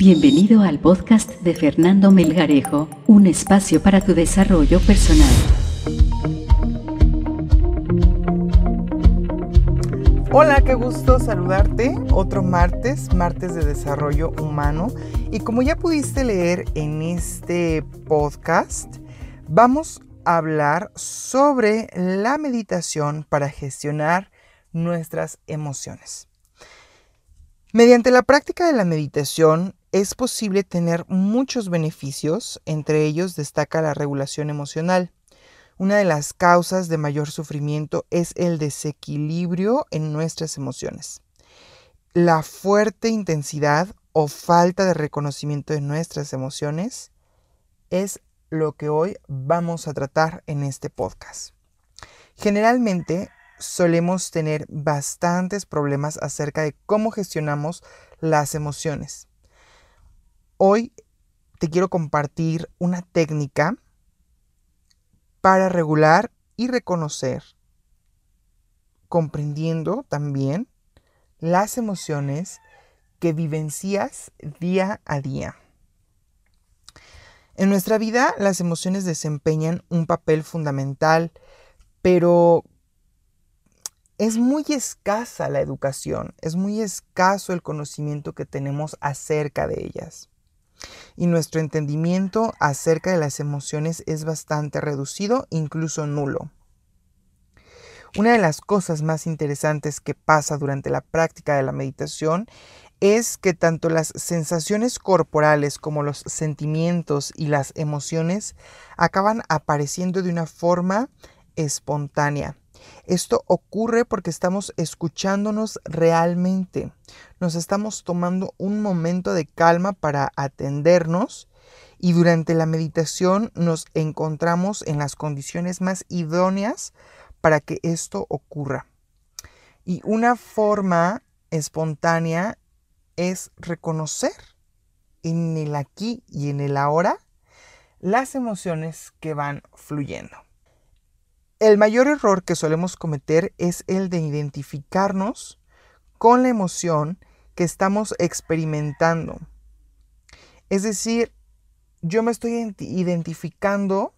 Bienvenido al podcast de Fernando Melgarejo, un espacio para tu desarrollo personal. Hola, qué gusto saludarte. Otro martes, martes de desarrollo humano. Y como ya pudiste leer en este podcast, vamos a hablar sobre la meditación para gestionar nuestras emociones. Mediante la práctica de la meditación es posible tener muchos beneficios, entre ellos destaca la regulación emocional. Una de las causas de mayor sufrimiento es el desequilibrio en nuestras emociones. La fuerte intensidad o falta de reconocimiento de nuestras emociones es lo que hoy vamos a tratar en este podcast. Generalmente solemos tener bastantes problemas acerca de cómo gestionamos las emociones. Hoy te quiero compartir una técnica para regular y reconocer, comprendiendo también las emociones que vivencias día a día. En nuestra vida las emociones desempeñan un papel fundamental, pero es muy escasa la educación, es muy escaso el conocimiento que tenemos acerca de ellas y nuestro entendimiento acerca de las emociones es bastante reducido, incluso nulo. Una de las cosas más interesantes que pasa durante la práctica de la meditación es que tanto las sensaciones corporales como los sentimientos y las emociones acaban apareciendo de una forma espontánea. Esto ocurre porque estamos escuchándonos realmente. Nos estamos tomando un momento de calma para atendernos y durante la meditación nos encontramos en las condiciones más idóneas para que esto ocurra. Y una forma espontánea es reconocer en el aquí y en el ahora las emociones que van fluyendo. El mayor error que solemos cometer es el de identificarnos con la emoción que estamos experimentando. Es decir, yo me estoy identificando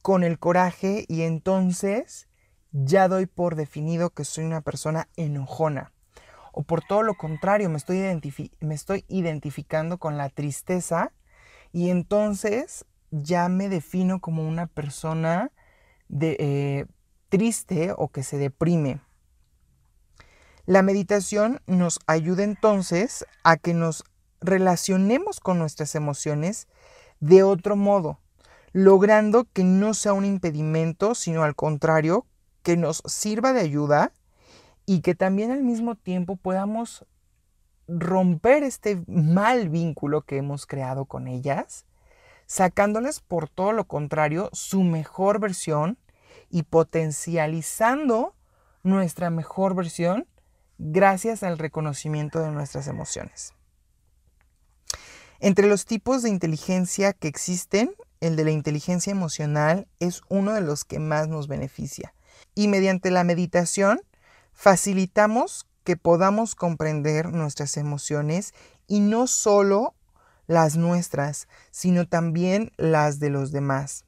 con el coraje y entonces ya doy por definido que soy una persona enojona. O por todo lo contrario, me estoy, me estoy identificando con la tristeza y entonces ya me defino como una persona de, eh, triste o que se deprime. La meditación nos ayuda entonces a que nos relacionemos con nuestras emociones de otro modo, logrando que no sea un impedimento, sino al contrario, que nos sirva de ayuda y que también al mismo tiempo podamos romper este mal vínculo que hemos creado con ellas, sacándoles por todo lo contrario su mejor versión y potencializando nuestra mejor versión gracias al reconocimiento de nuestras emociones. Entre los tipos de inteligencia que existen, el de la inteligencia emocional es uno de los que más nos beneficia. Y mediante la meditación facilitamos que podamos comprender nuestras emociones y no solo las nuestras, sino también las de los demás.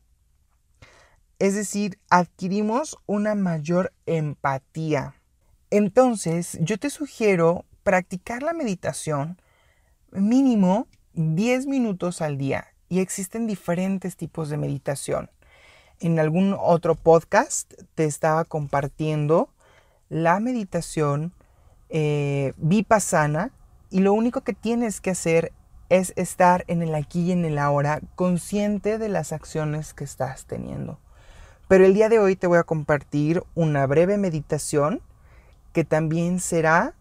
Es decir, adquirimos una mayor empatía. Entonces, yo te sugiero practicar la meditación mínimo 10 minutos al día. Y existen diferentes tipos de meditación. En algún otro podcast te estaba compartiendo la meditación eh, vipassana y lo único que tienes que hacer es estar en el aquí y en el ahora, consciente de las acciones que estás teniendo. Pero el día de hoy te voy a compartir una breve meditación que también será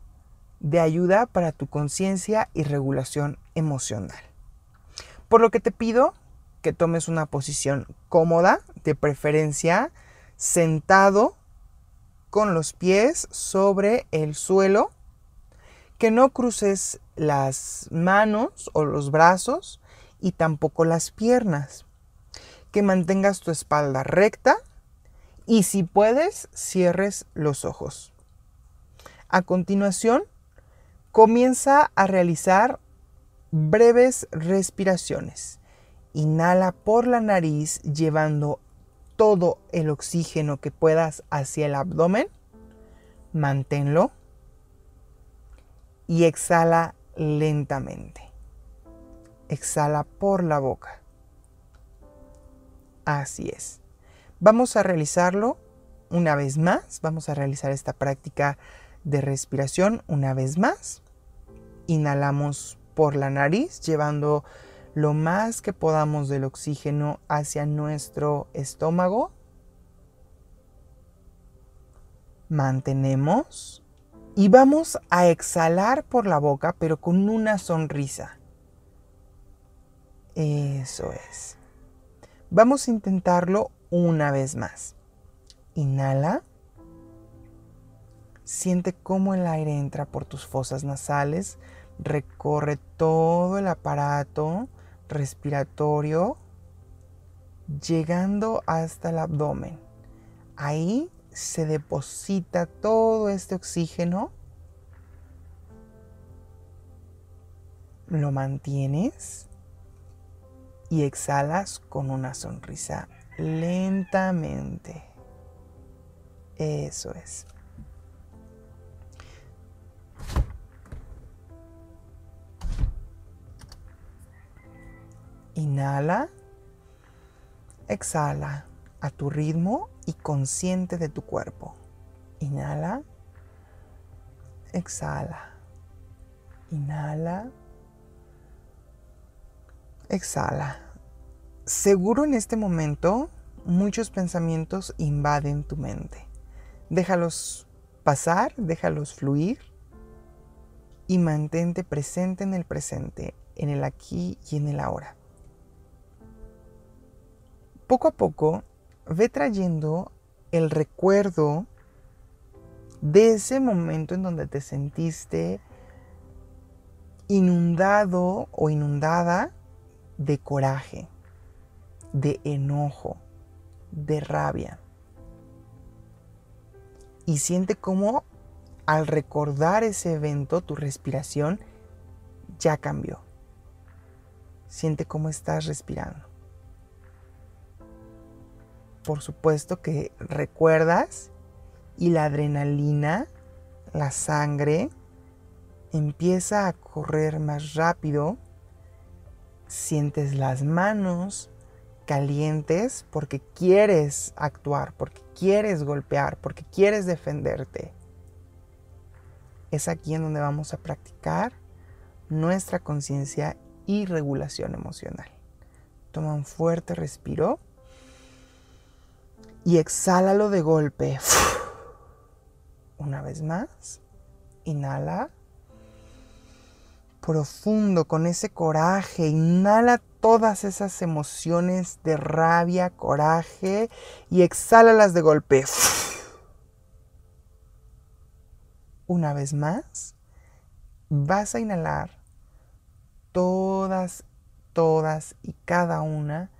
de ayuda para tu conciencia y regulación emocional. Por lo que te pido que tomes una posición cómoda, de preferencia sentado con los pies sobre el suelo, que no cruces las manos o los brazos y tampoco las piernas que mantengas tu espalda recta y si puedes, cierres los ojos. A continuación, comienza a realizar breves respiraciones. Inhala por la nariz llevando todo el oxígeno que puedas hacia el abdomen. Manténlo. Y exhala lentamente. Exhala por la boca. Así es. Vamos a realizarlo una vez más. Vamos a realizar esta práctica de respiración una vez más. Inhalamos por la nariz, llevando lo más que podamos del oxígeno hacia nuestro estómago. Mantenemos y vamos a exhalar por la boca, pero con una sonrisa. Eso es. Vamos a intentarlo una vez más. Inhala. Siente cómo el aire entra por tus fosas nasales, recorre todo el aparato respiratorio, llegando hasta el abdomen. Ahí se deposita todo este oxígeno. Lo mantienes y exhalas con una sonrisa lentamente. Eso es. Inhala, exhala a tu ritmo y consciente de tu cuerpo. Inhala, exhala. Inhala, exhala. Seguro en este momento muchos pensamientos invaden tu mente. Déjalos pasar, déjalos fluir y mantente presente en el presente, en el aquí y en el ahora poco a poco ve trayendo el recuerdo de ese momento en donde te sentiste inundado o inundada de coraje, de enojo, de rabia. Y siente cómo al recordar ese evento tu respiración ya cambió. Siente cómo estás respirando por supuesto que recuerdas y la adrenalina, la sangre, empieza a correr más rápido. Sientes las manos calientes porque quieres actuar, porque quieres golpear, porque quieres defenderte. Es aquí en donde vamos a practicar nuestra conciencia y regulación emocional. Toma un fuerte respiro y exhálalo de golpe. Una vez más. Inhala. Profundo con ese coraje. Inhala todas esas emociones de rabia, coraje y exhálalas de golpe. Una vez más. Vas a inhalar todas, todas y cada una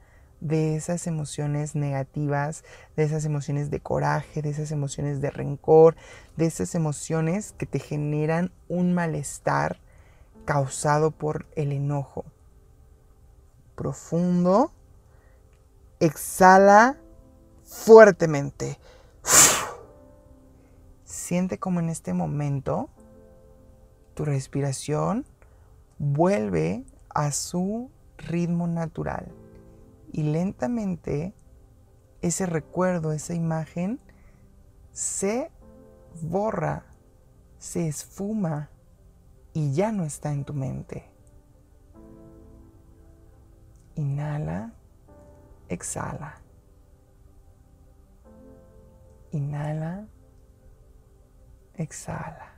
de esas emociones negativas, de esas emociones de coraje, de esas emociones de rencor, de esas emociones que te generan un malestar causado por el enojo. Profundo. Exhala fuertemente. Siente como en este momento tu respiración vuelve a su ritmo natural y lentamente ese recuerdo, esa imagen se borra, se esfuma y ya no está en tu mente. Inhala, exhala. Inhala, exhala.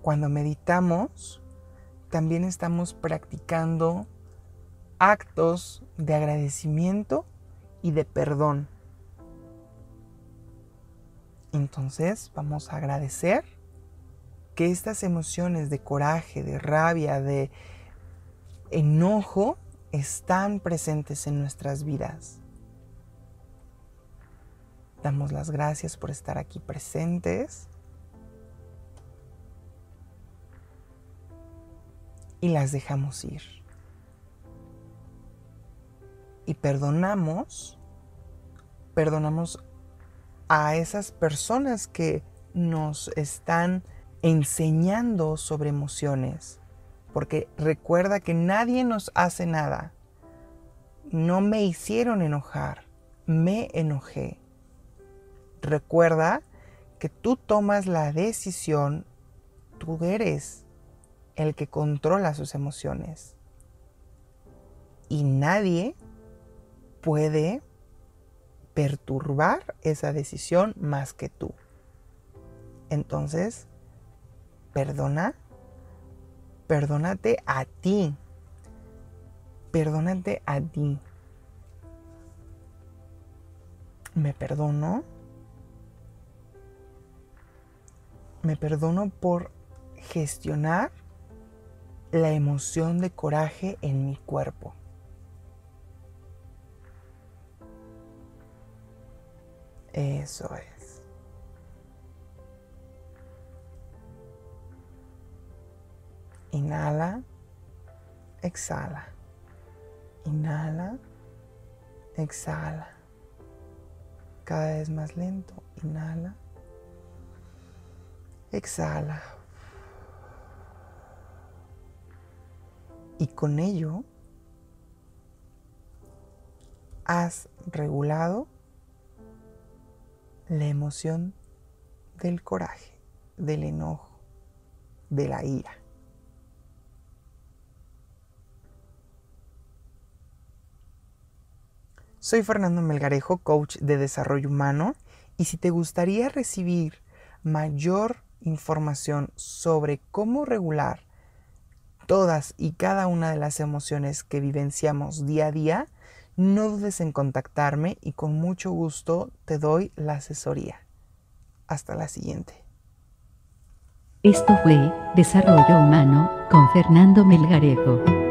Cuando meditamos, también estamos practicando actos de agradecimiento y de perdón. Entonces vamos a agradecer que estas emociones de coraje, de rabia, de enojo están presentes en nuestras vidas. Damos las gracias por estar aquí presentes y las dejamos ir. Y perdonamos, perdonamos a esas personas que nos están enseñando sobre emociones. Porque recuerda que nadie nos hace nada. No me hicieron enojar, me enojé. Recuerda que tú tomas la decisión, tú eres el que controla sus emociones. Y nadie puede perturbar esa decisión más que tú. Entonces, perdona, perdónate a ti, perdónate a ti. Me perdono, me perdono por gestionar la emoción de coraje en mi cuerpo. Eso es. Inhala, exhala. Inhala, exhala. Cada vez más lento. Inhala, exhala. Y con ello has regulado la emoción del coraje, del enojo, de la ira. Soy Fernando Melgarejo, coach de desarrollo humano, y si te gustaría recibir mayor información sobre cómo regular todas y cada una de las emociones que vivenciamos día a día, no dudes en contactarme y con mucho gusto te doy la asesoría. Hasta la siguiente. Esto fue Desarrollo Humano con Fernando Melgarejo.